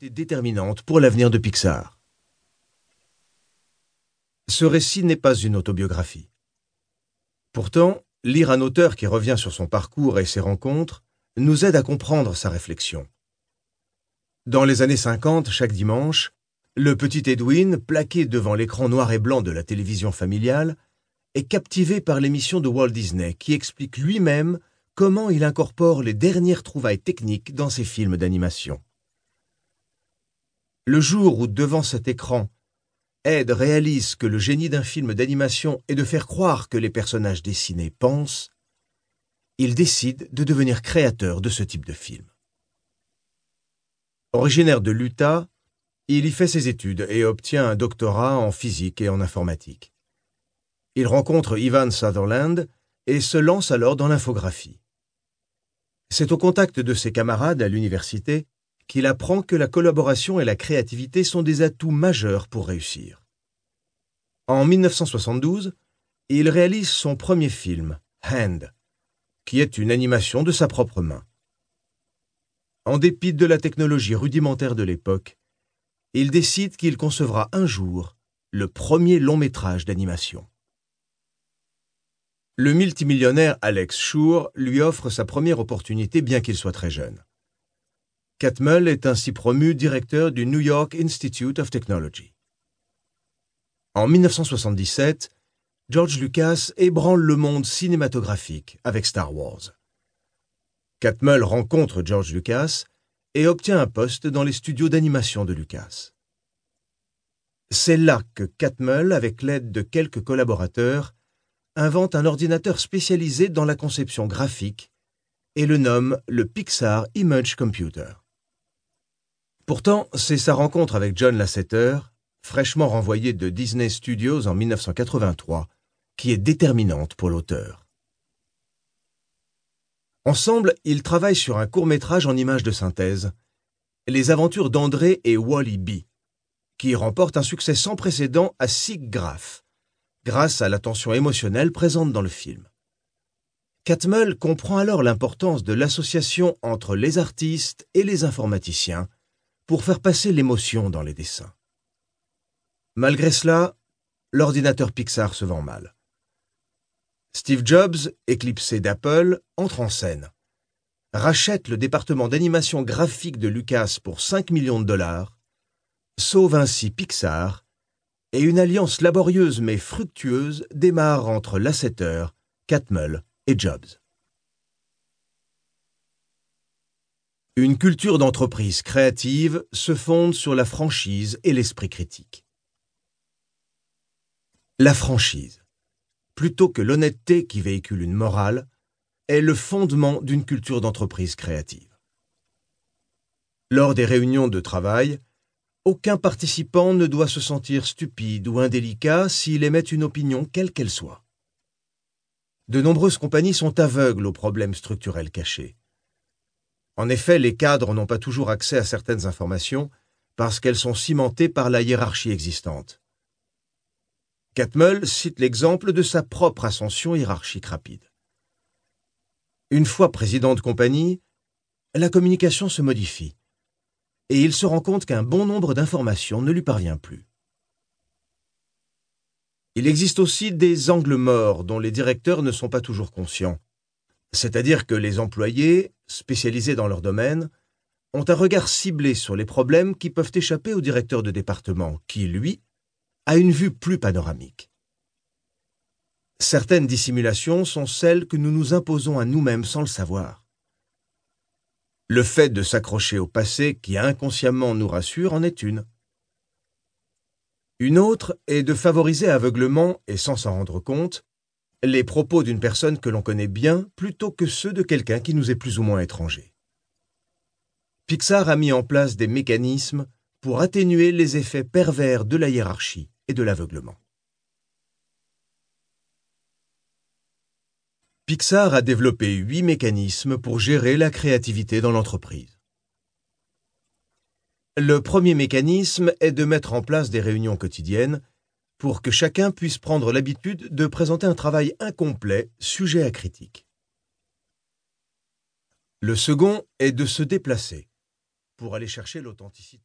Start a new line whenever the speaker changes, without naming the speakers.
déterminante pour l'avenir de Pixar. Ce récit n'est pas une autobiographie. Pourtant, lire un auteur qui revient sur son parcours et ses rencontres nous aide à comprendre sa réflexion. Dans les années 50, chaque dimanche, le petit Edwin, plaqué devant l'écran noir et blanc de la télévision familiale, est captivé par l'émission de Walt Disney qui explique lui-même comment il incorpore les dernières trouvailles techniques dans ses films d'animation. Le jour où, devant cet écran, Ed réalise que le génie d'un film d'animation est de faire croire que les personnages dessinés pensent, il décide de devenir créateur de ce type de film. Originaire de l'Utah, il y fait ses études et obtient un doctorat en physique et en informatique. Il rencontre Ivan Sutherland et se lance alors dans l'infographie. C'est au contact de ses camarades à l'université qu'il apprend que la collaboration et la créativité sont des atouts majeurs pour réussir. En 1972, il réalise son premier film, Hand, qui est une animation de sa propre main. En dépit de la technologie rudimentaire de l'époque, il décide qu'il concevra un jour le premier long métrage d'animation. Le multimillionnaire Alex Schur lui offre sa première opportunité bien qu'il soit très jeune. Catmull est ainsi promu directeur du New York Institute of Technology. En 1977, George Lucas ébranle le monde cinématographique avec Star Wars. Catmull rencontre George Lucas et obtient un poste dans les studios d'animation de Lucas. C'est là que Catmull, avec l'aide de quelques collaborateurs, invente un ordinateur spécialisé dans la conception graphique et le nomme le Pixar Image Computer. Pourtant, c'est sa rencontre avec John Lasseter, fraîchement renvoyé de Disney Studios en 1983, qui est déterminante pour l'auteur. Ensemble, ils travaillent sur un court-métrage en images de synthèse, Les aventures d'André et Wally B, qui remporte un succès sans précédent à SIGGRAPH, grâce à la tension émotionnelle présente dans le film. Catmull comprend alors l'importance de l'association entre les artistes et les informaticiens pour faire passer l'émotion dans les dessins. Malgré cela, l'ordinateur Pixar se vend mal. Steve Jobs, éclipsé d'Apple, entre en scène, rachète le département d'animation graphique de Lucas pour 5 millions de dollars, sauve ainsi Pixar, et une alliance laborieuse mais fructueuse démarre entre Lasseter, Catmull et Jobs. Une culture d'entreprise créative se fonde sur la franchise et l'esprit critique. La franchise, plutôt que l'honnêteté qui véhicule une morale, est le fondement d'une culture d'entreprise créative. Lors des réunions de travail, aucun participant ne doit se sentir stupide ou indélicat s'il émet une opinion quelle qu'elle soit. De nombreuses compagnies sont aveugles aux problèmes structurels cachés. En effet, les cadres n'ont pas toujours accès à certaines informations parce qu'elles sont cimentées par la hiérarchie existante. Catmull cite l'exemple de sa propre ascension hiérarchique rapide. Une fois président de compagnie, la communication se modifie et il se rend compte qu'un bon nombre d'informations ne lui parvient plus. Il existe aussi des angles morts dont les directeurs ne sont pas toujours conscients, c'est-à-dire que les employés, spécialisés dans leur domaine, ont un regard ciblé sur les problèmes qui peuvent échapper au directeur de département, qui, lui, a une vue plus panoramique. Certaines dissimulations sont celles que nous nous imposons à nous-mêmes sans le savoir. Le fait de s'accrocher au passé qui inconsciemment nous rassure en est une. Une autre est de favoriser aveuglement et sans s'en rendre compte les propos d'une personne que l'on connaît bien plutôt que ceux de quelqu'un qui nous est plus ou moins étranger. Pixar a mis en place des mécanismes pour atténuer les effets pervers de la hiérarchie et de l'aveuglement. Pixar a développé huit mécanismes pour gérer la créativité dans l'entreprise. Le premier mécanisme est de mettre en place des réunions quotidiennes pour que chacun puisse prendre l'habitude de présenter un travail incomplet, sujet à critique. Le second est de se déplacer, pour aller chercher l'authenticité.